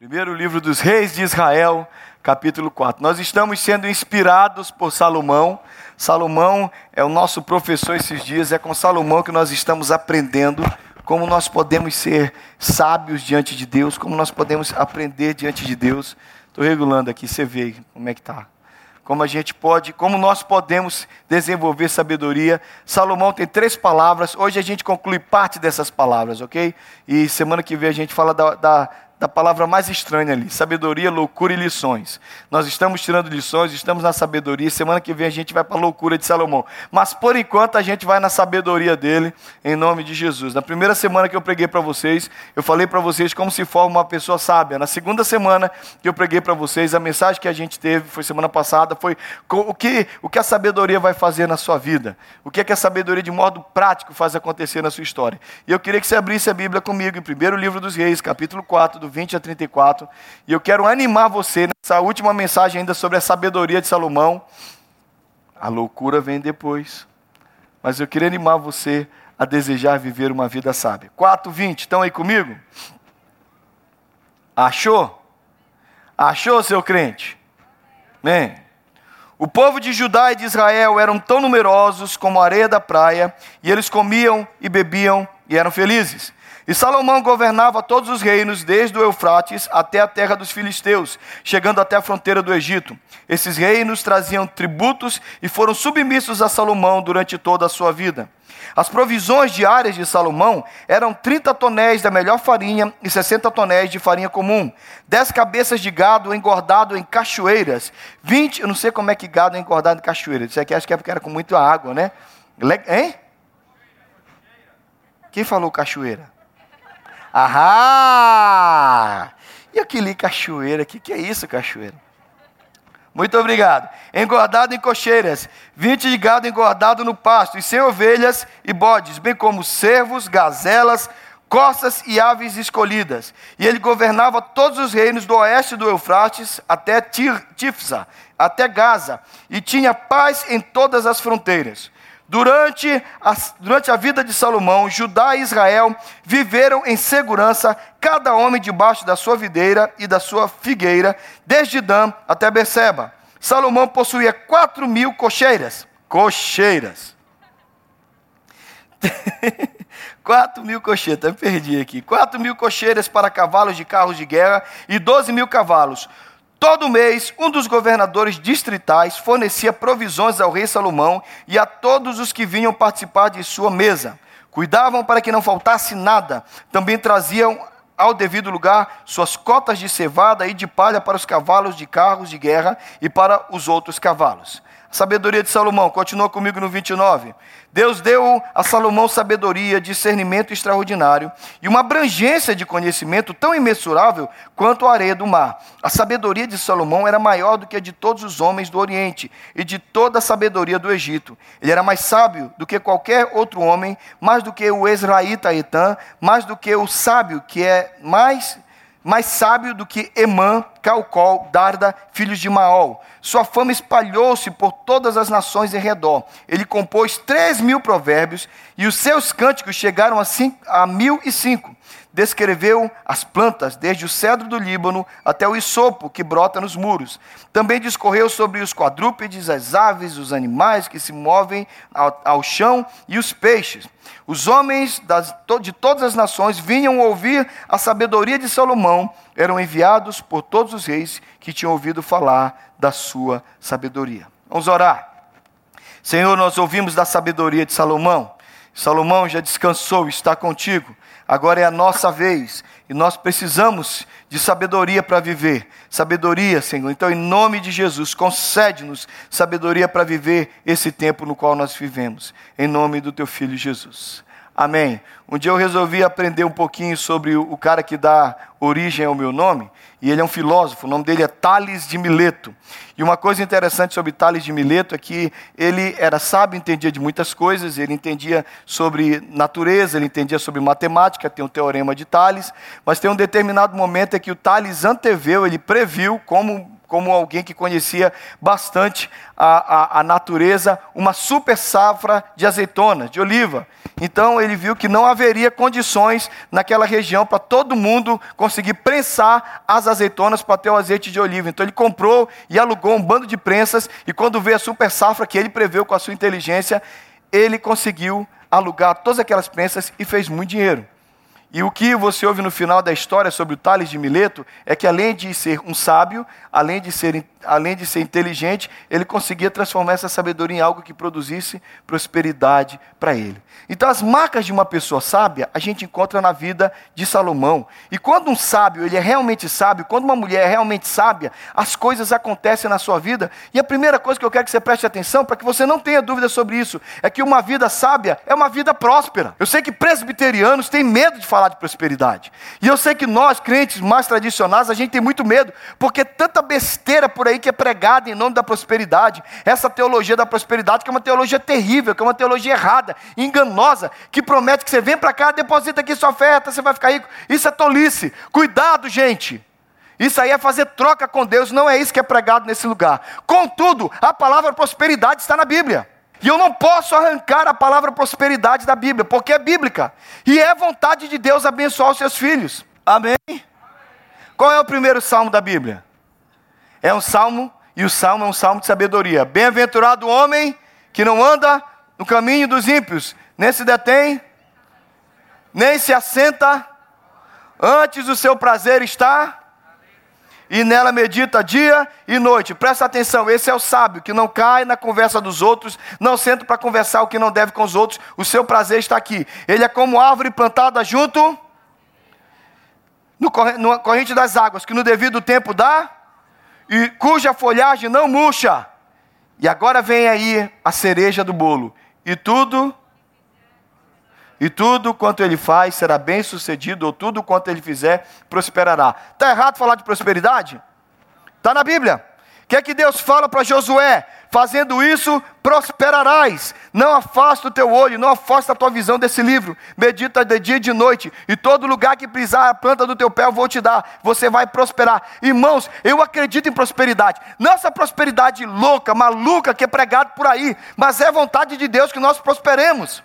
Primeiro livro dos Reis de Israel, capítulo 4. Nós estamos sendo inspirados por Salomão. Salomão é o nosso professor esses dias, é com Salomão que nós estamos aprendendo como nós podemos ser sábios diante de Deus, como nós podemos aprender diante de Deus. Estou regulando aqui, você vê como é que está. Como a gente pode, como nós podemos desenvolver sabedoria. Salomão tem três palavras. Hoje a gente conclui parte dessas palavras, ok? E semana que vem a gente fala da, da da palavra mais estranha ali: sabedoria, loucura e lições. Nós estamos tirando lições, estamos na sabedoria. Semana que vem a gente vai para a loucura de Salomão. Mas por enquanto a gente vai na sabedoria dele, em nome de Jesus. Na primeira semana que eu preguei para vocês, eu falei para vocês como se forma uma pessoa sábia. Na segunda semana que eu preguei para vocês, a mensagem que a gente teve, foi semana passada, foi o que, o que a sabedoria vai fazer na sua vida. O que é que a sabedoria, de modo prático, faz acontecer na sua história. E eu queria que você abrisse a Bíblia comigo, em primeiro livro dos Reis, capítulo 4, do 20 a 34. E eu quero animar você nessa última mensagem ainda sobre a sabedoria de Salomão. A loucura vem depois. Mas eu queria animar você a desejar viver uma vida sábia. 4, 20, estão aí comigo? Achou? Achou, seu crente? Amém. O povo de Judá e de Israel eram tão numerosos como a areia da praia, e eles comiam e bebiam e eram felizes. E Salomão governava todos os reinos, desde o Eufrates até a terra dos filisteus, chegando até a fronteira do Egito. Esses reinos traziam tributos e foram submissos a Salomão durante toda a sua vida. As provisões diárias de Salomão eram 30 tonéis da melhor farinha e 60 tonéis de farinha comum, 10 cabeças de gado engordado em cachoeiras, 20, eu não sei como é que gado é engordado em cachoeiras, isso aqui acho que é porque era com muita água, né? Hein? Quem falou cachoeira? Ahá! E aquele cachoeira, o que, que é isso, cachoeira? Muito obrigado. Engordado em cocheiras, vinte de gado engordado no pasto, e sem ovelhas e bodes, bem como cervos, gazelas, costas e aves escolhidas. E ele governava todos os reinos do oeste do Eufrates até Tifsa, até Gaza, e tinha paz em todas as fronteiras. Durante a, durante a vida de Salomão, Judá e Israel viveram em segurança, cada homem debaixo da sua videira e da sua figueira, desde Dan até Beceba. Salomão possuía quatro mil cocheiras. Cocheiras. Quatro mil cocheiras, até perdi aqui. Quatro mil cocheiras para cavalos de carros de guerra e doze mil cavalos. Todo mês, um dos governadores distritais fornecia provisões ao rei Salomão e a todos os que vinham participar de sua mesa. Cuidavam para que não faltasse nada. Também traziam ao devido lugar suas cotas de cevada e de palha para os cavalos de carros de guerra e para os outros cavalos. Sabedoria de Salomão, continua comigo no 29. Deus deu a Salomão sabedoria, discernimento extraordinário e uma abrangência de conhecimento tão imensurável quanto a areia do mar. A sabedoria de Salomão era maior do que a de todos os homens do Oriente e de toda a sabedoria do Egito. Ele era mais sábio do que qualquer outro homem, mais do que o israelita Etã, mais do que o sábio que é mais mais sábio do que Emã, Calcol, Darda, filhos de Maol. Sua fama espalhou-se por todas as nações em redor. Ele compôs três mil provérbios e os seus cânticos chegaram a, a mil e cinco descreveu as plantas, desde o cedro do Líbano até o isopo que brota nos muros. Também discorreu sobre os quadrúpedes, as aves, os animais que se movem ao, ao chão e os peixes. Os homens das, de todas as nações vinham ouvir a sabedoria de Salomão, eram enviados por todos os reis que tinham ouvido falar da sua sabedoria. Vamos orar. Senhor, nós ouvimos da sabedoria de Salomão. Salomão já descansou, está contigo agora é a nossa vez e nós precisamos de sabedoria para viver. Sabedoria, Senhor. Então, em nome de Jesus, concede-nos sabedoria para viver esse tempo no qual nós vivemos. Em nome do teu filho Jesus. Amém. Um dia eu resolvi aprender um pouquinho sobre o cara que dá origem ao meu nome, e ele é um filósofo, o nome dele é Tales de Mileto. E uma coisa interessante sobre Tales de Mileto é que ele era sábio, entendia de muitas coisas, ele entendia sobre natureza, ele entendia sobre matemática, tem o teorema de Tales, mas tem um determinado momento em que o Tales anteveu, ele previu como como alguém que conhecia bastante a, a, a natureza, uma super safra de azeitona, de oliva. Então ele viu que não haveria condições naquela região para todo mundo conseguir prensar as azeitonas para ter o azeite de oliva. Então ele comprou e alugou um bando de prensas, e quando veio a super safra que ele preveu com a sua inteligência, ele conseguiu alugar todas aquelas prensas e fez muito dinheiro. E o que você ouve no final da história sobre o Tales de Mileto é que além de ser um sábio, além de ser, além de ser inteligente, ele conseguia transformar essa sabedoria em algo que produzisse prosperidade para ele. Então as marcas de uma pessoa sábia a gente encontra na vida de Salomão. E quando um sábio ele é realmente sábio, quando uma mulher é realmente sábia, as coisas acontecem na sua vida. E a primeira coisa que eu quero que você preste atenção, para que você não tenha dúvida sobre isso, é que uma vida sábia é uma vida próspera. Eu sei que presbiterianos têm medo de falar falar de prosperidade. E eu sei que nós, crentes mais tradicionais, a gente tem muito medo, porque tanta besteira por aí que é pregada em nome da prosperidade. Essa teologia da prosperidade, que é uma teologia terrível, que é uma teologia errada, enganosa, que promete que você vem para cá, deposita aqui sua oferta, você vai ficar rico. Isso é tolice. Cuidado, gente. Isso aí é fazer troca com Deus, não é isso que é pregado nesse lugar. Contudo, a palavra prosperidade está na Bíblia. E eu não posso arrancar a palavra prosperidade da Bíblia, porque é bíblica. E é vontade de Deus abençoar os seus filhos. Amém? Qual é o primeiro salmo da Bíblia? É um salmo, e o salmo é um salmo de sabedoria. Bem-aventurado o homem que não anda no caminho dos ímpios, nem se detém, nem se assenta, antes o seu prazer está e nela medita dia e noite. Presta atenção, esse é o sábio que não cai na conversa dos outros, não senta para conversar o que não deve com os outros, o seu prazer está aqui. Ele é como árvore plantada junto no, corrente das águas, que no devido tempo dá, e cuja folhagem não murcha. E agora vem aí a cereja do bolo. E tudo e tudo quanto ele faz será bem sucedido, ou tudo quanto ele fizer prosperará. Está errado falar de prosperidade? Está na Bíblia. O que é que Deus fala para Josué? Fazendo isso, prosperarás. Não afasta o teu olho, não afasta a tua visão desse livro. Medita de dia e de noite. E todo lugar que pisar a planta do teu pé eu vou te dar. Você vai prosperar. Irmãos, eu acredito em prosperidade. Não essa prosperidade louca, maluca que é pregado por aí. Mas é vontade de Deus que nós prosperemos.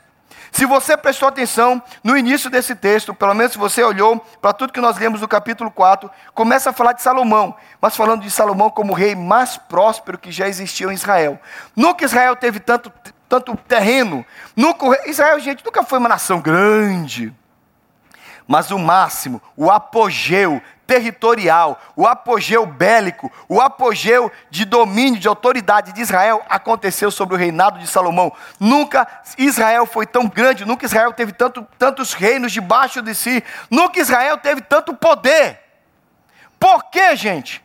Se você prestou atenção no início desse texto, pelo menos se você olhou para tudo que nós lemos no capítulo 4, começa a falar de Salomão, mas falando de Salomão como o rei mais próspero que já existiu em Israel. Nunca Israel teve tanto, tanto terreno. Nunca, Israel, gente, nunca foi uma nação grande. Mas o máximo, o apogeu territorial, o apogeu bélico, o apogeu de domínio, de autoridade de Israel aconteceu sobre o reinado de Salomão. Nunca Israel foi tão grande, nunca Israel teve tanto, tantos reinos debaixo de si, nunca Israel teve tanto poder. Por quê, gente?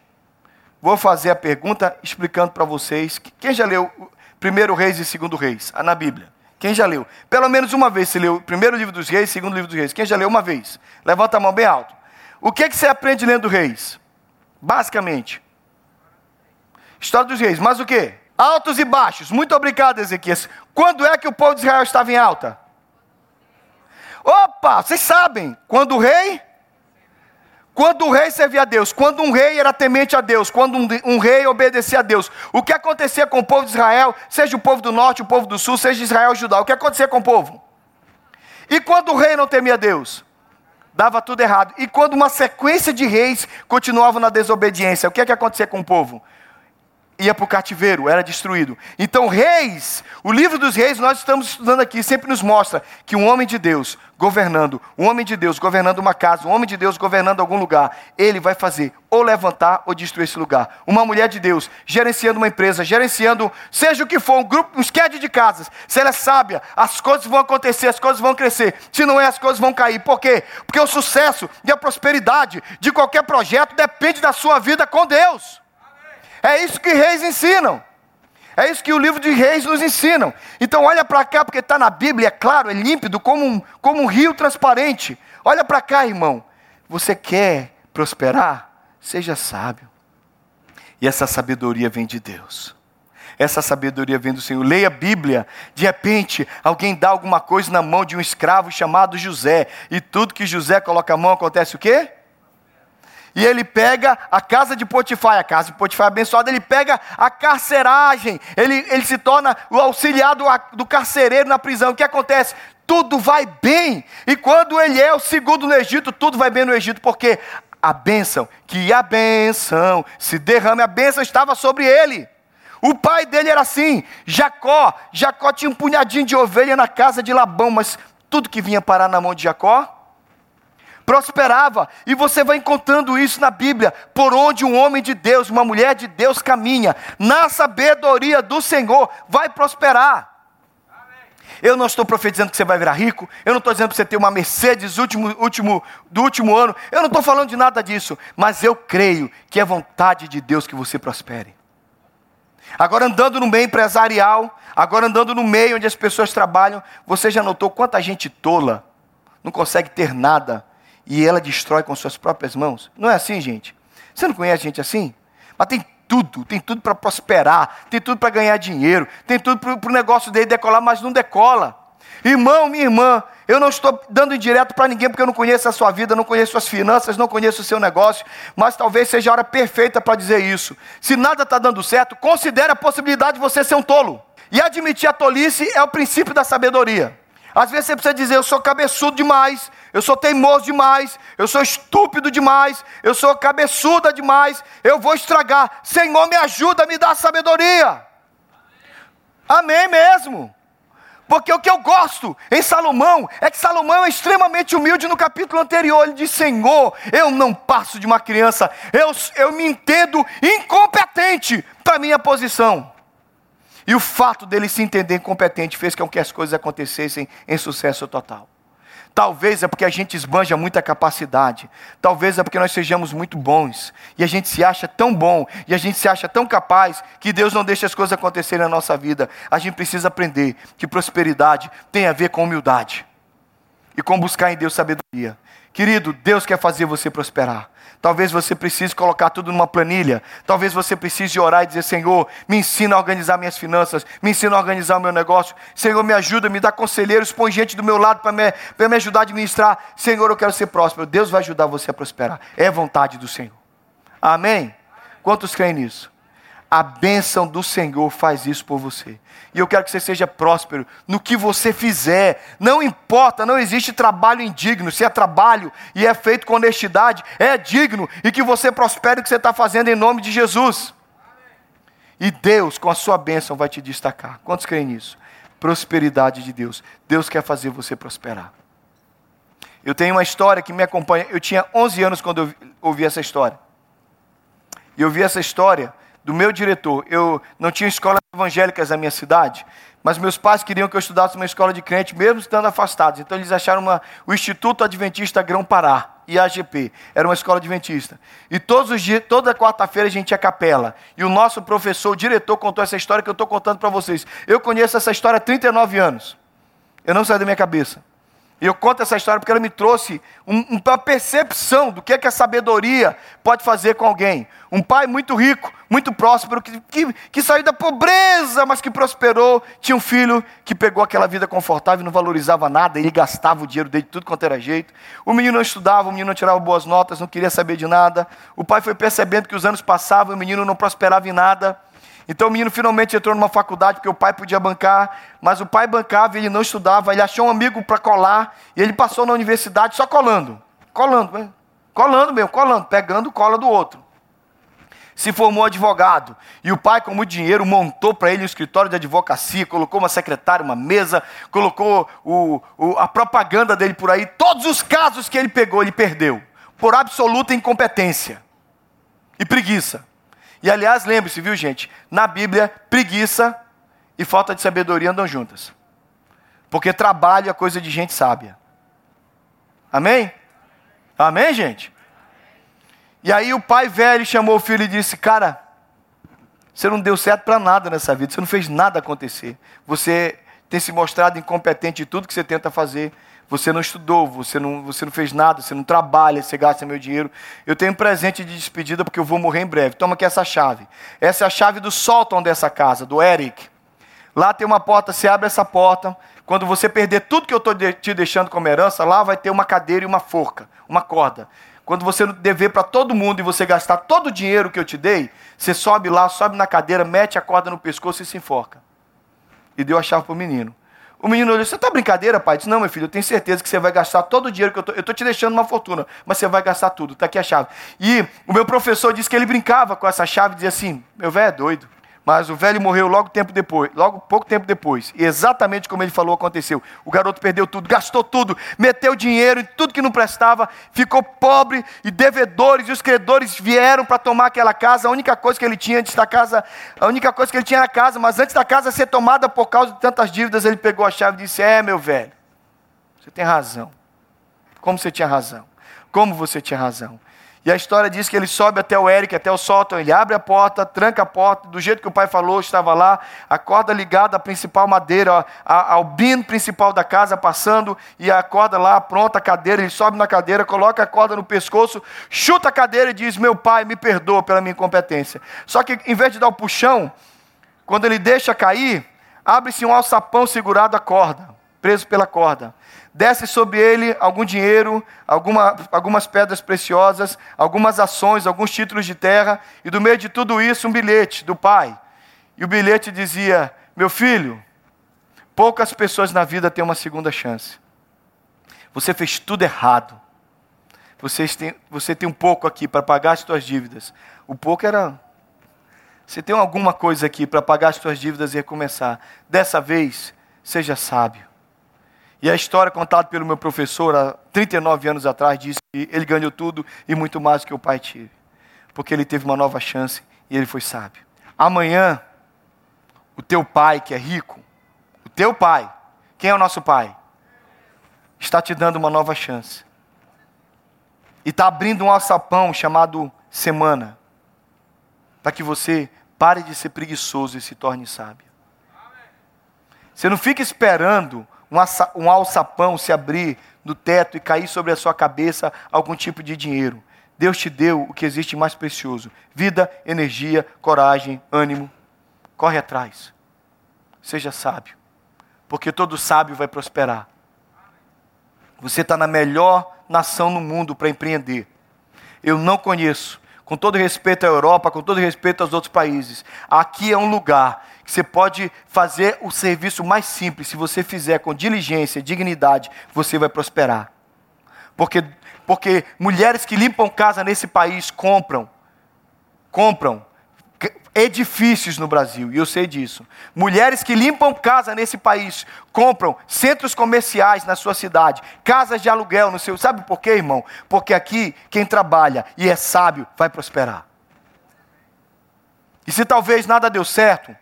Vou fazer a pergunta explicando para vocês. Quem já leu primeiro Reis e segundo Reis? Na Bíblia. Quem já leu? Pelo menos uma vez se leu primeiro livro dos reis, segundo livro dos reis. Quem já leu uma vez? Levanta a mão bem alto. O que, que você aprende lendo Reis? Basicamente. História dos reis. Mas o que? Altos e baixos. Muito obrigado, Ezequias. Quando é que o povo de Israel estava em alta? Opa, vocês sabem. Quando o rei. Quando o rei servia a Deus, quando um rei era temente a Deus, quando um, um, rei obedecia a Deus, o que acontecia com o povo de Israel, seja o povo do norte, o povo do sul, seja Israel ou Judá, o que acontecia com o povo? E quando o rei não temia Deus? Dava tudo errado. E quando uma sequência de reis continuava na desobediência, o que é que acontecia com o povo? Ia para o cativeiro, era destruído. Então, reis, o livro dos reis, nós estamos estudando aqui, sempre nos mostra que um homem de Deus governando, um homem de Deus governando uma casa, um homem de Deus governando algum lugar, ele vai fazer ou levantar ou destruir esse lugar. Uma mulher de Deus gerenciando uma empresa, gerenciando, seja o que for, um grupo, um esquete de casas, se ela é sábia, as coisas vão acontecer, as coisas vão crescer. Se não é, as coisas vão cair. Por quê? Porque o sucesso e a prosperidade de qualquer projeto depende da sua vida com Deus. É isso que reis ensinam. É isso que o livro de Reis nos ensina. Então olha para cá, porque está na Bíblia, é claro, é límpido, como um, como um rio transparente. Olha para cá, irmão. Você quer prosperar? Seja sábio. E essa sabedoria vem de Deus. Essa sabedoria vem do Senhor. Leia a Bíblia. De repente, alguém dá alguma coisa na mão de um escravo chamado José. E tudo que José coloca a mão acontece o quê? E ele pega a casa de Potifar, a casa de Potifar é abençoada, ele pega a carceragem, ele, ele se torna o auxiliar do, do carcereiro na prisão. O que acontece? Tudo vai bem. E quando ele é o segundo no Egito, tudo vai bem no Egito, porque a bênção, que a bênção se derrame, a bênção estava sobre ele. O pai dele era assim, Jacó. Jacó tinha um punhadinho de ovelha na casa de Labão, mas tudo que vinha parar na mão de Jacó prosperava. E você vai encontrando isso na Bíblia. Por onde um homem de Deus, uma mulher de Deus caminha, na sabedoria do Senhor, vai prosperar. Eu não estou profetizando que você vai virar rico. Eu não estou dizendo que você ter uma Mercedes último, último, do último ano. Eu não estou falando de nada disso. Mas eu creio que é vontade de Deus que você prospere. Agora andando no meio empresarial, agora andando no meio onde as pessoas trabalham, você já notou quanta gente tola não consegue ter nada e ela destrói com suas próprias mãos? Não é assim, gente? Você não conhece gente assim? Mas tem tudo, tem tudo para prosperar, tem tudo para ganhar dinheiro, tem tudo para o negócio dele decolar, mas não decola. Irmão, minha irmã, eu não estou dando indireto para ninguém porque eu não conheço a sua vida, não conheço suas finanças, não conheço o seu negócio, mas talvez seja a hora perfeita para dizer isso. Se nada está dando certo, considere a possibilidade de você ser um tolo. E admitir a tolice é o princípio da sabedoria. Às vezes você precisa dizer: eu sou cabeçudo demais, eu sou teimoso demais, eu sou estúpido demais, eu sou cabeçuda demais, eu vou estragar. Senhor, me ajuda, me dá sabedoria. Amém mesmo. Porque o que eu gosto em Salomão é que Salomão é extremamente humilde no capítulo anterior. Ele diz: Senhor, eu não passo de uma criança, eu, eu me entendo incompetente para minha posição. E o fato dele se entender incompetente fez com que as coisas acontecessem em sucesso total. Talvez é porque a gente esbanja muita capacidade. Talvez é porque nós sejamos muito bons. E a gente se acha tão bom. E a gente se acha tão capaz. Que Deus não deixa as coisas acontecerem na nossa vida. A gente precisa aprender que prosperidade tem a ver com humildade. E com buscar em Deus sabedoria. Querido, Deus quer fazer você prosperar. Talvez você precise colocar tudo numa planilha. Talvez você precise orar e dizer: Senhor, me ensina a organizar minhas finanças, me ensina a organizar o meu negócio. Senhor, me ajuda, me dá conselheiros, põe gente do meu lado para me, me ajudar a administrar. Senhor, eu quero ser próspero. Deus vai ajudar você a prosperar. É vontade do Senhor. Amém? Quantos creem nisso? A bênção do Senhor faz isso por você. E eu quero que você seja próspero no que você fizer. Não importa, não existe trabalho indigno. Se é trabalho e é feito com honestidade, é digno. E que você prospere o que você está fazendo em nome de Jesus. E Deus, com a sua bênção, vai te destacar. Quantos creem nisso? Prosperidade de Deus. Deus quer fazer você prosperar. Eu tenho uma história que me acompanha. Eu tinha 11 anos quando eu ouvi essa história. E eu vi essa história do meu diretor. Eu não tinha escolas evangélicas na minha cidade, mas meus pais queriam que eu estudasse uma escola de crente, mesmo estando afastados. Então eles acharam uma, o Instituto Adventista Grão Pará, IAGP. Era uma escola adventista. E todos os dias, toda quarta-feira a gente ia capela. E o nosso professor, o diretor, contou essa história que eu estou contando para vocês. Eu conheço essa história há 39 anos. Eu não saio da minha cabeça. E eu conto essa história porque ela me trouxe uma percepção do que, é que a sabedoria pode fazer com alguém. Um pai muito rico, muito próspero, que, que, que, saiu da pobreza, mas que prosperou. Tinha um filho que pegou aquela vida confortável e não valorizava nada, ele gastava o dinheiro dele de tudo quanto era jeito. O menino não estudava, o menino não tirava boas notas, não queria saber de nada. O pai foi percebendo que os anos passavam e o menino não prosperava em nada. Então o menino finalmente entrou numa faculdade porque o pai podia bancar, mas o pai bancava e ele não estudava. Ele achou um amigo para colar e ele passou na universidade só colando, colando, né? colando mesmo, colando, pegando cola do outro. Se formou advogado e o pai, com muito dinheiro, montou para ele um escritório de advocacia, colocou uma secretária, uma mesa, colocou o, o, a propaganda dele por aí. Todos os casos que ele pegou, ele perdeu por absoluta incompetência e preguiça. E aliás, lembre-se, viu gente? Na Bíblia, preguiça e falta de sabedoria andam juntas. Porque trabalho é coisa de gente sábia. Amém? Amém, gente? E aí o pai velho chamou o filho e disse: Cara, você não deu certo para nada nessa vida, você não fez nada acontecer. Você tem se mostrado incompetente em tudo que você tenta fazer. Você não estudou, você não, você não fez nada, você não trabalha, você gasta meu dinheiro. Eu tenho um presente de despedida porque eu vou morrer em breve. Toma aqui essa chave. Essa é a chave do sótão dessa casa, do Eric. Lá tem uma porta, você abre essa porta. Quando você perder tudo que eu estou te deixando como herança, lá vai ter uma cadeira e uma forca, uma corda. quando você dever para todo mundo e você gastar todo o dinheiro que eu te dei, você sobe lá, sobe na cadeira, mete a corda no pescoço e se enforca. E deu a chave para o menino. O menino olhou, você está brincadeira, pai? Disse, não, meu filho, eu tenho certeza que você vai gastar todo o dinheiro que eu estou te deixando uma fortuna, mas você vai gastar tudo, está aqui a chave. E o meu professor disse que ele brincava com essa chave e dizia assim, meu velho é doido. Mas o velho morreu logo tempo depois, logo pouco tempo depois. E exatamente como ele falou aconteceu. O garoto perdeu tudo, gastou tudo, meteu dinheiro em tudo que não prestava, ficou pobre e devedores e os credores vieram para tomar aquela casa. A única coisa que ele tinha antes da casa, a única coisa que ele tinha era a casa, mas antes da casa ser tomada por causa de tantas dívidas, ele pegou a chave e disse: "É, meu velho. Você tem razão. Como você tinha razão? Como você tinha razão?" E a história diz que ele sobe até o Eric, até o sótão, ele abre a porta, tranca a porta, do jeito que o pai falou, estava lá, a corda ligada à principal madeira, ao bino principal da casa passando, e a corda lá pronta, a cadeira, ele sobe na cadeira, coloca a corda no pescoço, chuta a cadeira e diz: Meu pai, me perdoa pela minha incompetência. Só que em vez de dar o puxão, quando ele deixa cair, abre-se um alçapão segurado a corda, preso pela corda desce sobre ele algum dinheiro, alguma, algumas pedras preciosas, algumas ações, alguns títulos de terra, e do meio de tudo isso um bilhete do pai. E o bilhete dizia: Meu filho, poucas pessoas na vida têm uma segunda chance. Você fez tudo errado. Você tem, você tem um pouco aqui para pagar as suas dívidas. O pouco era. Você tem alguma coisa aqui para pagar as suas dívidas e recomeçar. Dessa vez, seja sábio. E a história contada pelo meu professor há 39 anos atrás diz que ele ganhou tudo e muito mais do que o pai teve. Porque ele teve uma nova chance e ele foi sábio. Amanhã, o teu pai que é rico, o teu pai, quem é o nosso pai? Está te dando uma nova chance. E está abrindo um alçapão chamado semana. Para que você pare de ser preguiçoso e se torne sábio. Você não fica esperando um alçapão se abrir do teto e cair sobre a sua cabeça algum tipo de dinheiro. Deus te deu o que existe mais precioso: vida, energia, coragem, ânimo. Corre atrás. Seja sábio, porque todo sábio vai prosperar. Você está na melhor nação no mundo para empreender. Eu não conheço, com todo respeito à Europa, com todo respeito aos outros países, aqui é um lugar que você pode fazer o serviço mais simples, se você fizer com diligência, dignidade, você vai prosperar. Porque, porque mulheres que limpam casa nesse país compram, compram edifícios no Brasil, e eu sei disso. Mulheres que limpam casa nesse país compram centros comerciais na sua cidade, casas de aluguel no seu. Sabe por quê, irmão? Porque aqui quem trabalha e é sábio vai prosperar. E se talvez nada deu certo,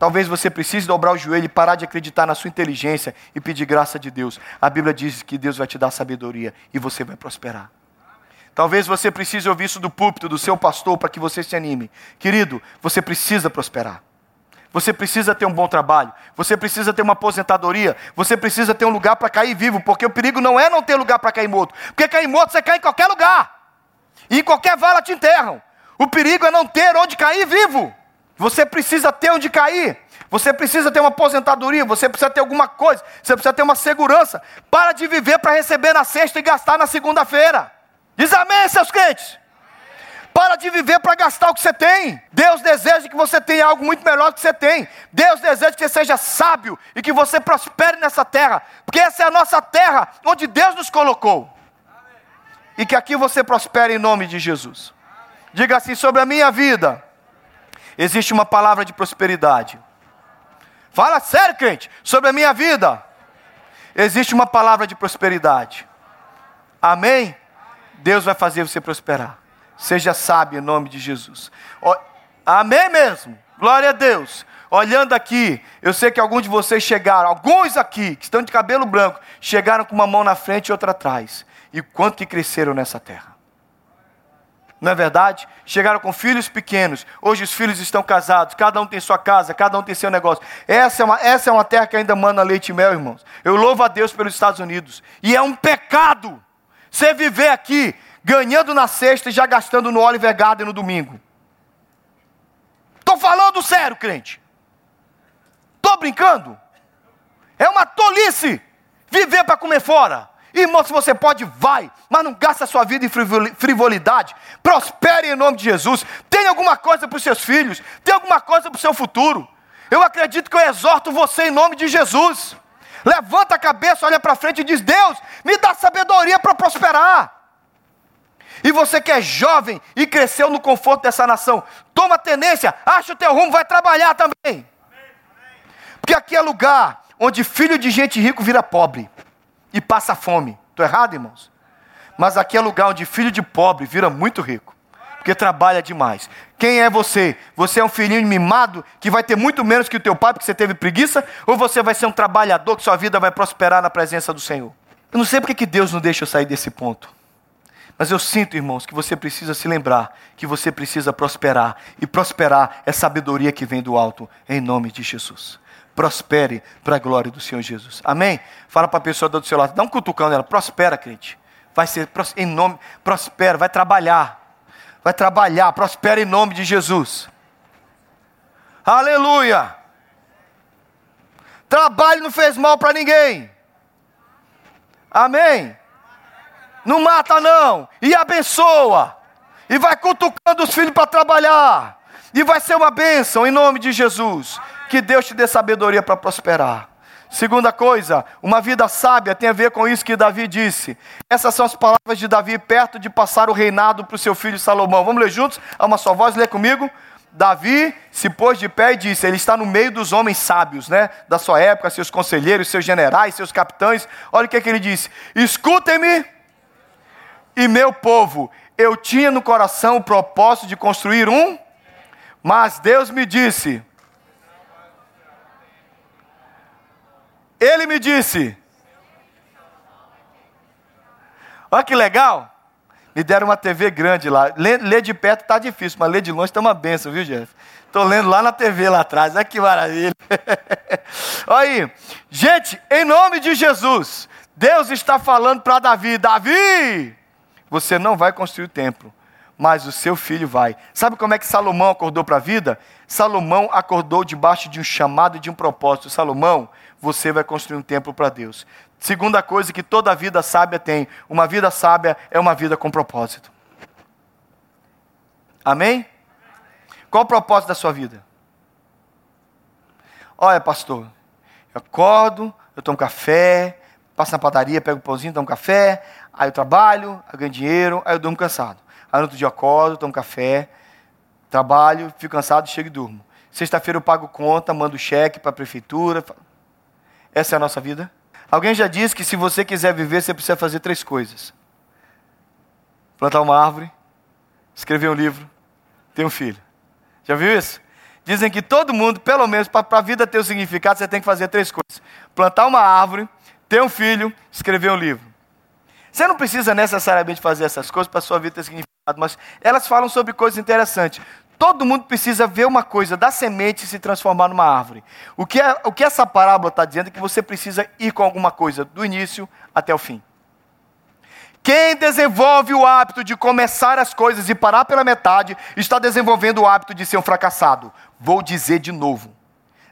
Talvez você precise dobrar o joelho e parar de acreditar na sua inteligência e pedir graça de Deus. A Bíblia diz que Deus vai te dar sabedoria e você vai prosperar. Talvez você precise ouvir isso do púlpito do seu pastor para que você se anime. Querido, você precisa prosperar. Você precisa ter um bom trabalho. Você precisa ter uma aposentadoria. Você precisa ter um lugar para cair vivo. Porque o perigo não é não ter lugar para cair morto. Porque cair morto você cai em qualquer lugar. E em qualquer vala te enterram. O perigo é não ter onde cair vivo. Você precisa ter onde cair. Você precisa ter uma aposentadoria, você precisa ter alguma coisa, você precisa ter uma segurança. Para de viver para receber na sexta e gastar na segunda-feira. Diz amém, seus crentes. Para de viver para gastar o que você tem. Deus deseja que você tenha algo muito melhor do que você tem. Deus deseja que você seja sábio e que você prospere nessa terra, porque essa é a nossa terra onde Deus nos colocou. E que aqui você prospere em nome de Jesus. Diga assim sobre a minha vida existe uma palavra de prosperidade. Fala sério, crente, sobre a minha vida. Existe uma palavra de prosperidade. Amém? Deus vai fazer você prosperar. Seja sábio em nome de Jesus. Amém mesmo. Glória a Deus. Olhando aqui, eu sei que alguns de vocês chegaram, alguns aqui que estão de cabelo branco, chegaram com uma mão na frente e outra atrás. E quanto que cresceram nessa terra? não é verdade? Chegaram com filhos pequenos, hoje os filhos estão casados, cada um tem sua casa, cada um tem seu negócio. Essa é uma, essa é uma terra que ainda manda leite e mel, irmãos. Eu louvo a Deus pelos Estados Unidos. E é um pecado você viver aqui ganhando na sexta e já gastando no Oliver Garden no domingo. Estou falando sério, crente. Estou brincando. É uma tolice viver para comer fora. Irmão, se você pode, vai, mas não gasta a sua vida em frivolidade. Prospere em nome de Jesus. Tenha alguma coisa para os seus filhos, tenha alguma coisa para o seu futuro. Eu acredito que eu exorto você em nome de Jesus. Levanta a cabeça, olha para frente e diz: Deus, me dá sabedoria para prosperar. E você que é jovem e cresceu no conforto dessa nação, toma tenência, acha o teu rumo, vai trabalhar também. Porque aqui é lugar onde filho de gente rico vira pobre e passa fome. Estou errado, irmãos? Mas aqui é lugar onde filho de pobre vira muito rico, porque trabalha demais. Quem é você? Você é um filhinho mimado que vai ter muito menos que o teu pai porque você teve preguiça? Ou você vai ser um trabalhador que sua vida vai prosperar na presença do Senhor? Eu não sei porque que Deus não deixa eu sair desse ponto. Mas eu sinto, irmãos, que você precisa se lembrar que você precisa prosperar. E prosperar é sabedoria que vem do alto, em nome de Jesus prospere para a glória do Senhor Jesus. Amém? Fala para a pessoa do seu lado, dá um cutucão nela, prospera, crente. Vai ser em nome, prospera, vai trabalhar. Vai trabalhar, prospera em nome de Jesus. Aleluia! Trabalho não fez mal para ninguém. Amém? Não mata não, e abençoa. E vai cutucando os filhos para trabalhar. E vai ser uma bênção em nome de Jesus. Que Deus te dê sabedoria para prosperar. Segunda coisa, uma vida sábia tem a ver com isso que Davi disse. Essas são as palavras de Davi perto de passar o reinado para o seu filho Salomão. Vamos ler juntos? A uma só voz, lê comigo. Davi se pôs de pé e disse: Ele está no meio dos homens sábios, né? Da sua época, seus conselheiros, seus generais, seus capitães. Olha o que, é que ele disse: Escutem-me, e meu povo, eu tinha no coração o propósito de construir um, mas Deus me disse: Ele me disse. Olha que legal. Me deram uma TV grande lá. Ler, ler de perto está difícil, mas ler de longe está uma benção, viu, Jeff? Estou lendo lá na TV lá atrás. Olha que maravilha. Olha aí. Gente, em nome de Jesus, Deus está falando para Davi: Davi, você não vai construir o templo, mas o seu filho vai. Sabe como é que Salomão acordou para a vida? Salomão acordou debaixo de um chamado e de um propósito. Salomão, você vai construir um templo para Deus. Segunda coisa que toda vida sábia tem: uma vida sábia é uma vida com propósito. Amém? Qual o propósito da sua vida? Olha, pastor, eu acordo, eu tomo café, passo na padaria, pego um pãozinho, tomo café, aí eu trabalho, eu ganho dinheiro, aí eu durmo cansado. Aí no outro dia acordo, tomo café, trabalho, fico cansado, chego e durmo. Sexta-feira eu pago conta, mando cheque para a prefeitura, essa é a nossa vida? Alguém já disse que se você quiser viver, você precisa fazer três coisas: plantar uma árvore, escrever um livro, ter um filho. Já viu isso? Dizem que todo mundo, pelo menos para a vida ter o um significado, você tem que fazer três coisas: plantar uma árvore, ter um filho, escrever um livro. Você não precisa necessariamente fazer essas coisas para a sua vida ter significado, mas elas falam sobre coisas interessantes. Todo mundo precisa ver uma coisa da semente se transformar numa árvore. O que, é, o que essa parábola está dizendo é que você precisa ir com alguma coisa do início até o fim. Quem desenvolve o hábito de começar as coisas e parar pela metade, está desenvolvendo o hábito de ser um fracassado. Vou dizer de novo.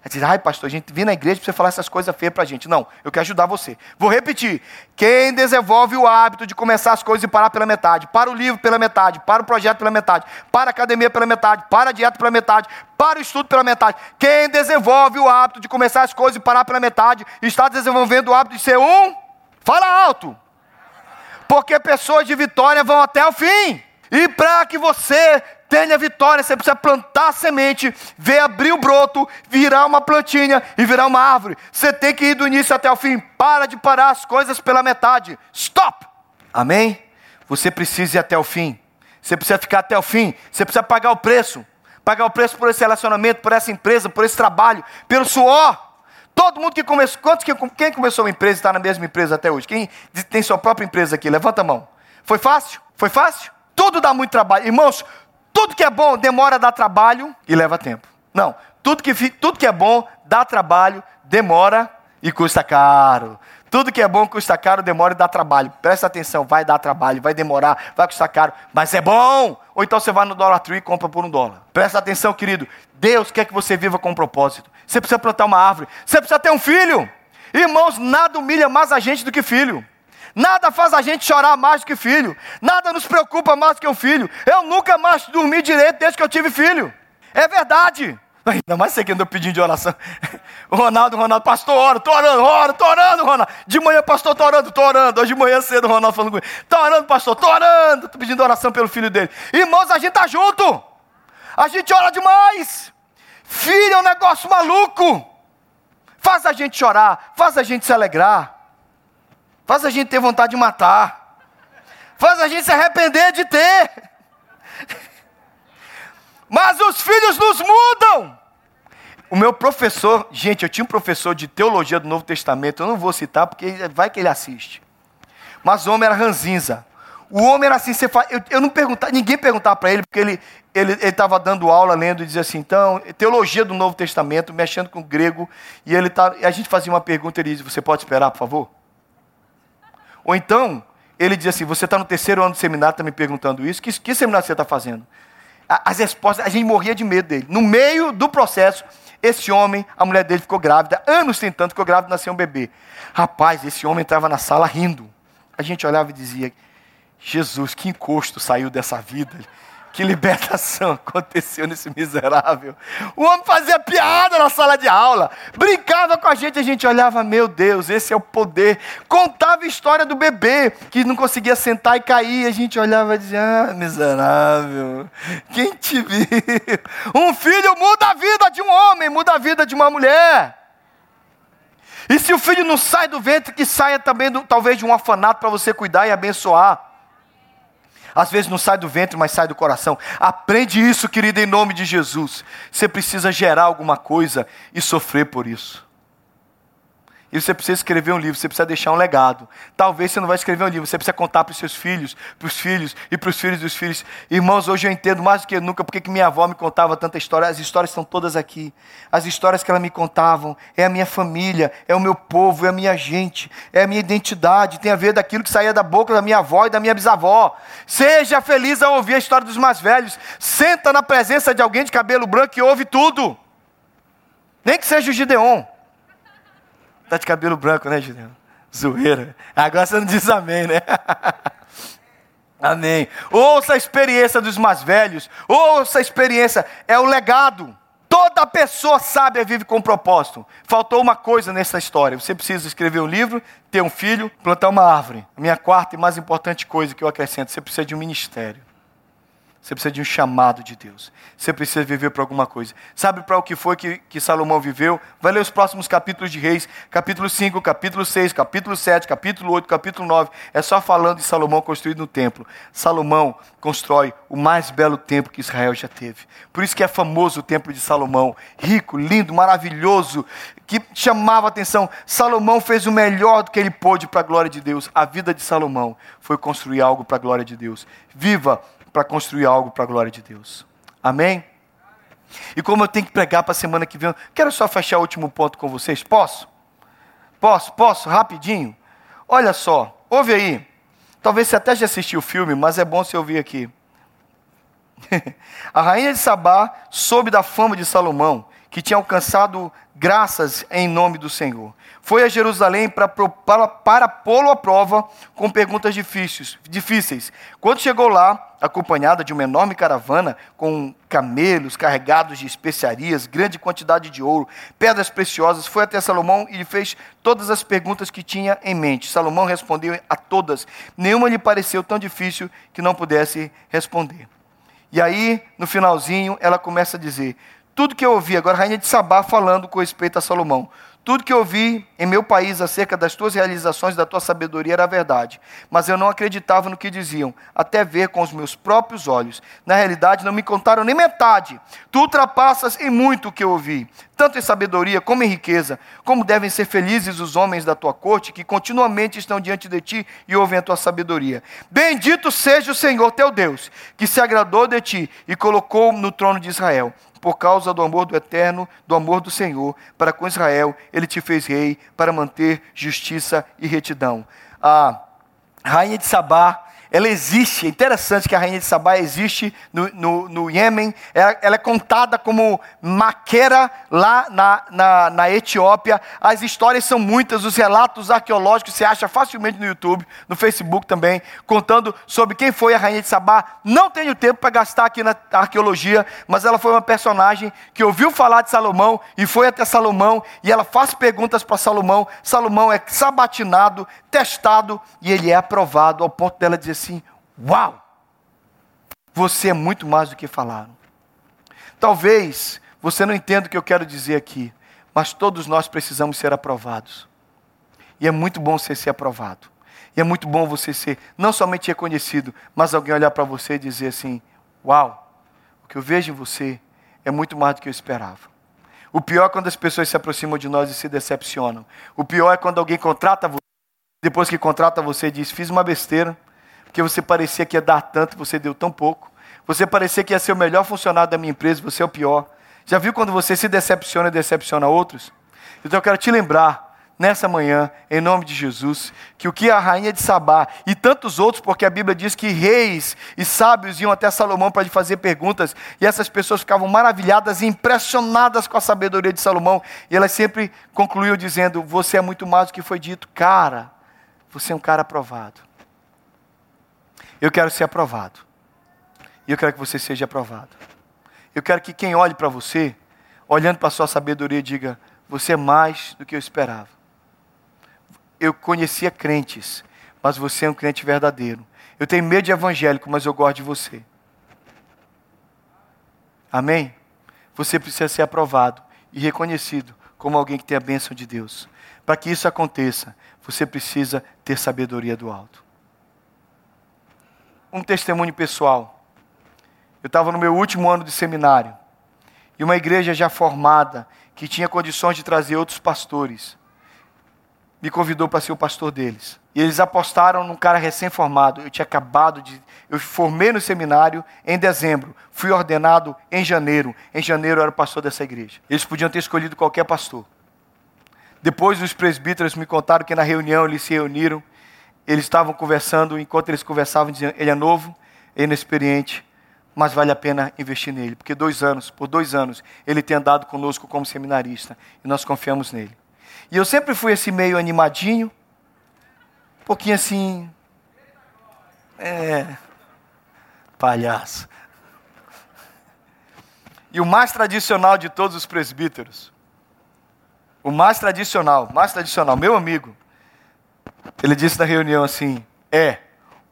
Diz, ai pastor, a gente vem na igreja para você falar essas coisas feias para a gente. Não, eu quero ajudar você. Vou repetir. Quem desenvolve o hábito de começar as coisas e parar pela metade, para o livro pela metade, para o projeto pela metade, para a academia pela metade, para a dieta pela metade, para o estudo pela metade. Quem desenvolve o hábito de começar as coisas e parar pela metade, está desenvolvendo o hábito de ser um, fala alto. Porque pessoas de vitória vão até o fim. E para que você tenha vitória, você precisa plantar semente, ver abrir o broto, virar uma plantinha e virar uma árvore. Você tem que ir do início até o fim. Para de parar as coisas pela metade. Stop! Amém? Você precisa ir até o fim. Você precisa ficar até o fim. Você precisa pagar o preço. Pagar o preço por esse relacionamento, por essa empresa, por esse trabalho, pelo suor. Todo mundo que começou, quantos que, quem começou uma empresa e está na mesma empresa até hoje? Quem tem sua própria empresa aqui? Levanta a mão. Foi fácil? Foi fácil? Tudo dá muito trabalho. Irmãos, tudo que é bom demora dar trabalho e leva tempo. Não, tudo que, tudo que é bom dá trabalho, demora e custa caro. Tudo que é bom custa caro, demora e dá trabalho. Presta atenção, vai dar trabalho, vai demorar, vai custar caro, mas é bom. Ou então você vai no Dollar Tree e compra por um dólar. Presta atenção, querido. Deus quer que você viva com um propósito. Você precisa plantar uma árvore. Você precisa ter um filho. Irmãos, nada humilha mais a gente do que filho. Nada faz a gente chorar mais do que filho. Nada nos preocupa mais do que um filho. Eu nunca mais dormi direito desde que eu tive filho. É verdade. Ainda mais você que andou pedindo de oração. Ronaldo, Ronaldo, pastor, ora, tô orando, ora, tô orando, Ronaldo. De manhã, pastor, tô orando, tô orando. Hoje de manhã cedo, Ronaldo falando comigo. Tô orando, pastor, tô orando. Tô pedindo oração pelo filho dele. Irmãos, a gente tá junto. A gente ora demais. Filho é um negócio maluco. Faz a gente chorar, faz a gente se alegrar. Faz a gente ter vontade de matar. Faz a gente se arrepender de ter. Mas os filhos nos mudam. O meu professor, gente, eu tinha um professor de teologia do Novo Testamento, eu não vou citar porque vai que ele assiste. Mas o homem era ranzinza. O homem era assim, você faz, eu, eu não perguntava, ninguém perguntava para ele, porque ele ele estava dando aula, lendo, e dizia assim, então, teologia do Novo Testamento, mexendo com grego, e ele tá, e a gente fazia uma pergunta, ele dizia, você pode esperar, por favor? Ou então, ele dizia assim, você está no terceiro ano do seminário, está me perguntando isso, que, que seminário você está fazendo? As respostas, a gente morria de medo dele. No meio do processo, esse homem, a mulher dele ficou grávida, anos tentando, ficou grávida, nasceu um bebê. Rapaz, esse homem entrava na sala rindo. A gente olhava e dizia, Jesus, que encosto saiu dessa vida. Que libertação aconteceu nesse miserável. O homem fazia piada na sala de aula, brincava com a gente, a gente olhava, meu Deus, esse é o poder. Contava a história do bebê que não conseguia sentar e cair, a gente olhava e dizia, ah, miserável, quem te viu? Um filho muda a vida de um homem, muda a vida de uma mulher. E se o filho não sai do ventre, que saia também do, talvez de um orfanato para você cuidar e abençoar. Às vezes não sai do ventre, mas sai do coração. Aprende isso, querido, em nome de Jesus. Você precisa gerar alguma coisa e sofrer por isso. E você precisa escrever um livro, você precisa deixar um legado. Talvez você não vai escrever um livro, você precisa contar para os seus filhos, para os filhos e para os filhos dos filhos. Irmãos, hoje eu entendo mais do que nunca porque que minha avó me contava tanta história. As histórias estão todas aqui. As histórias que ela me contavam é a minha família, é o meu povo, é a minha gente, é a minha identidade. Tem a ver daquilo que saía da boca da minha avó e da minha bisavó. Seja feliz ao ouvir a história dos mais velhos. Senta na presença de alguém de cabelo branco e ouve tudo. Nem que seja o Gideon. Tá de cabelo branco, né, Gideão? Zoeira. Agora você não diz amém, né? amém. Ouça a experiência dos mais velhos. Ouça a experiência. É o legado. Toda pessoa sábia vive com um propósito. Faltou uma coisa nessa história. Você precisa escrever um livro, ter um filho, plantar uma árvore. A minha quarta e mais importante coisa que eu acrescento: você precisa de um ministério. Você precisa de um chamado de Deus. Você precisa viver para alguma coisa. Sabe para o que foi que, que Salomão viveu? Vai ler os próximos capítulos de Reis, capítulo 5, capítulo 6, capítulo 7, capítulo 8, capítulo 9. É só falando de Salomão construído no templo. Salomão constrói o mais belo templo que Israel já teve. Por isso que é famoso o templo de Salomão. Rico, lindo, maravilhoso, que chamava a atenção. Salomão fez o melhor do que ele pôde para a glória de Deus. A vida de Salomão foi construir algo para a glória de Deus. Viva para construir algo para a glória de Deus. Amém? E como eu tenho que pregar para a semana que vem, quero só fechar o último ponto com vocês. Posso? Posso? Posso? Rapidinho? Olha só, ouve aí. Talvez você até já assistiu o filme, mas é bom você ouvir aqui. a rainha de Sabá soube da fama de Salomão, que tinha alcançado graças em nome do Senhor. Foi a Jerusalém para, para, para pô-lo à prova com perguntas difíceis, difíceis. Quando chegou lá, acompanhada de uma enorme caravana com camelos carregados de especiarias, grande quantidade de ouro, pedras preciosas, foi até Salomão e lhe fez todas as perguntas que tinha em mente. Salomão respondeu a todas. Nenhuma lhe pareceu tão difícil que não pudesse responder. E aí, no finalzinho, ela começa a dizer: tudo que eu ouvi, agora a rainha de Sabá falando com respeito a Salomão. Tudo que eu ouvi em meu país acerca das tuas realizações, da tua sabedoria era verdade, mas eu não acreditava no que diziam, até ver com os meus próprios olhos. Na realidade, não me contaram nem metade. Tu ultrapassas em muito o que eu ouvi, tanto em sabedoria como em riqueza. Como devem ser felizes os homens da tua corte, que continuamente estão diante de ti e ouvem a tua sabedoria. Bendito seja o Senhor teu Deus, que se agradou de ti e colocou no trono de Israel por causa do amor do eterno, do amor do Senhor, para com Israel, ele te fez rei para manter justiça e retidão. A rainha de Sabá, ela existe, é interessante que a rainha de Sabá existe no, no, no Iêmen, ela, ela, é contada como Maquera lá na, na, na, Etiópia. As histórias são muitas, os relatos arqueológicos você acha facilmente no YouTube, no Facebook também, contando sobre quem foi a rainha de Sabá. Não tenho tempo para gastar aqui na arqueologia, mas ela foi uma personagem que ouviu falar de Salomão e foi até Salomão e ela faz perguntas para Salomão. Salomão é sabatinado, testado e ele é aprovado ao ponto dela dizer assim: Uau! Você é muito mais do que falaram. Talvez você não entenda o que eu quero dizer aqui, mas todos nós precisamos ser aprovados. E é muito bom você ser aprovado. E é muito bom você ser não somente reconhecido, mas alguém olhar para você e dizer assim: Uau, o que eu vejo em você é muito mais do que eu esperava. O pior é quando as pessoas se aproximam de nós e se decepcionam. O pior é quando alguém contrata você, depois que contrata você diz: Fiz uma besteira, porque você parecia que ia dar tanto, você deu tão pouco. Você parecia que ia ser o melhor funcionário da minha empresa, você é o pior. Já viu quando você se decepciona e decepciona outros? Então eu quero te lembrar, nessa manhã, em nome de Jesus, que o que a rainha de Sabá e tantos outros, porque a Bíblia diz que reis e sábios iam até Salomão para lhe fazer perguntas, e essas pessoas ficavam maravilhadas e impressionadas com a sabedoria de Salomão, e elas sempre concluíam dizendo: Você é muito mais do que foi dito, cara, você é um cara aprovado. Eu quero ser aprovado. E eu quero que você seja aprovado. Eu quero que quem olhe para você, olhando para a sua sabedoria, diga: Você é mais do que eu esperava. Eu conhecia crentes, mas você é um crente verdadeiro. Eu tenho medo de evangélico, mas eu gosto de você. Amém? Você precisa ser aprovado e reconhecido como alguém que tem a bênção de Deus. Para que isso aconteça, você precisa ter sabedoria do alto um testemunho pessoal. Eu estava no meu último ano de seminário e uma igreja já formada, que tinha condições de trazer outros pastores, me convidou para ser o pastor deles. E eles apostaram num cara recém-formado. Eu tinha acabado de. Eu formei no seminário em dezembro, fui ordenado em janeiro. Em janeiro eu era pastor dessa igreja. Eles podiam ter escolhido qualquer pastor. Depois os presbíteros me contaram que na reunião eles se reuniram eles estavam conversando, enquanto eles conversavam, diziam: ele é novo, é inexperiente, mas vale a pena investir nele, porque dois anos, por dois anos, ele tem andado conosco como seminarista e nós confiamos nele. E eu sempre fui esse meio animadinho, um pouquinho assim, é, palhaço. E o mais tradicional de todos os presbíteros, o mais tradicional, mais tradicional, meu amigo, ele disse na reunião assim: É,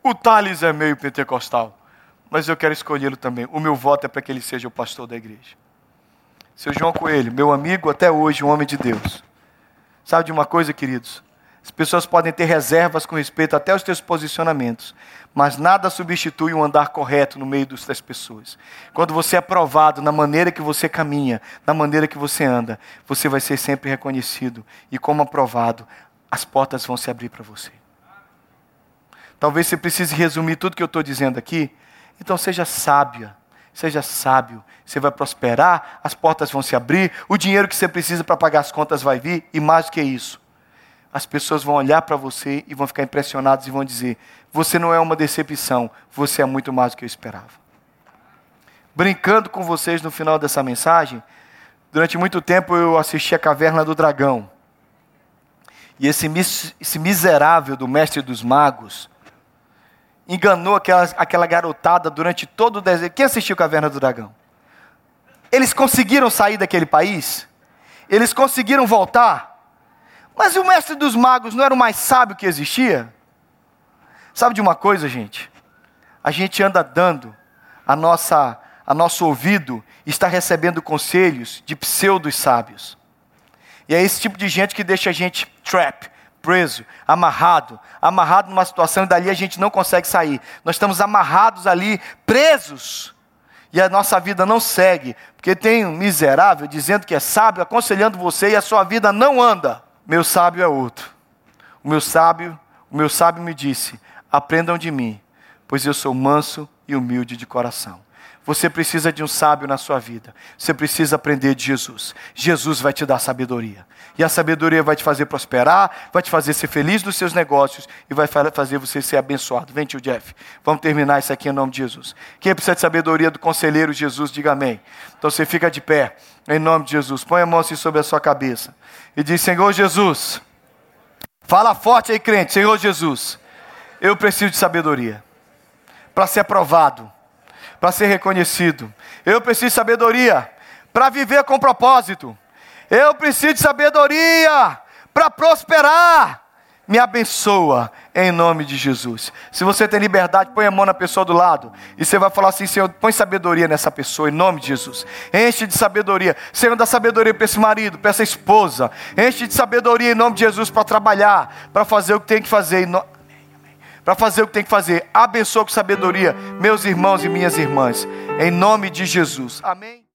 o Thales é meio pentecostal, mas eu quero escolhê-lo também. O meu voto é para que ele seja o pastor da igreja. Seu João Coelho, meu amigo até hoje, um homem de Deus. Sabe de uma coisa, queridos? As pessoas podem ter reservas com respeito até aos teus posicionamentos, mas nada substitui um andar correto no meio das pessoas. Quando você é aprovado na maneira que você caminha, na maneira que você anda, você vai ser sempre reconhecido e como aprovado, as portas vão se abrir para você. Talvez você precise resumir tudo que eu estou dizendo aqui. Então seja sábia, seja sábio. Você vai prosperar, as portas vão se abrir, o dinheiro que você precisa para pagar as contas vai vir, e mais do que isso, as pessoas vão olhar para você e vão ficar impressionadas e vão dizer: Você não é uma decepção, você é muito mais do que eu esperava. Brincando com vocês no final dessa mensagem, durante muito tempo eu assisti a Caverna do Dragão. E esse, esse miserável do mestre dos magos enganou aquela, aquela garotada durante todo o deserto. Quem assistiu Caverna do Dragão? Eles conseguiram sair daquele país? Eles conseguiram voltar? Mas o mestre dos magos não era o mais sábio que existia? Sabe de uma coisa, gente? A gente anda dando a nossa a nosso ouvido está recebendo conselhos de pseudos sábios. E é esse tipo de gente que deixa a gente trap, preso, amarrado, amarrado numa situação e dali a gente não consegue sair. Nós estamos amarrados ali, presos. E a nossa vida não segue, porque tem um miserável dizendo que é sábio, aconselhando você e a sua vida não anda. Meu sábio é outro. O meu sábio, o meu sábio me disse: "Aprendam de mim, pois eu sou manso e humilde de coração." Você precisa de um sábio na sua vida. Você precisa aprender de Jesus. Jesus vai te dar sabedoria. E a sabedoria vai te fazer prosperar, vai te fazer ser feliz nos seus negócios e vai fazer você ser abençoado. Vem, tio Jeff. Vamos terminar isso aqui em nome de Jesus. Quem precisa de sabedoria do conselheiro Jesus, diga amém. Então você fica de pé, em nome de Jesus. Põe a mão assim sobre a sua cabeça. E diz: Senhor Jesus. Fala forte aí, crente. Senhor Jesus. Eu preciso de sabedoria para ser aprovado, para ser reconhecido. Eu preciso de sabedoria para viver com propósito. Eu preciso de sabedoria para prosperar. Me abençoa em nome de Jesus. Se você tem liberdade, põe a mão na pessoa do lado e você vai falar assim: Senhor, põe sabedoria nessa pessoa em nome de Jesus. Enche de sabedoria. Senhor, dá sabedoria para esse marido, para essa esposa. Enche de sabedoria em nome de Jesus para trabalhar, para fazer o que tem que fazer. Para fazer o que tem que fazer. Abençoa com sabedoria, meus irmãos e minhas irmãs. Em nome de Jesus. Amém.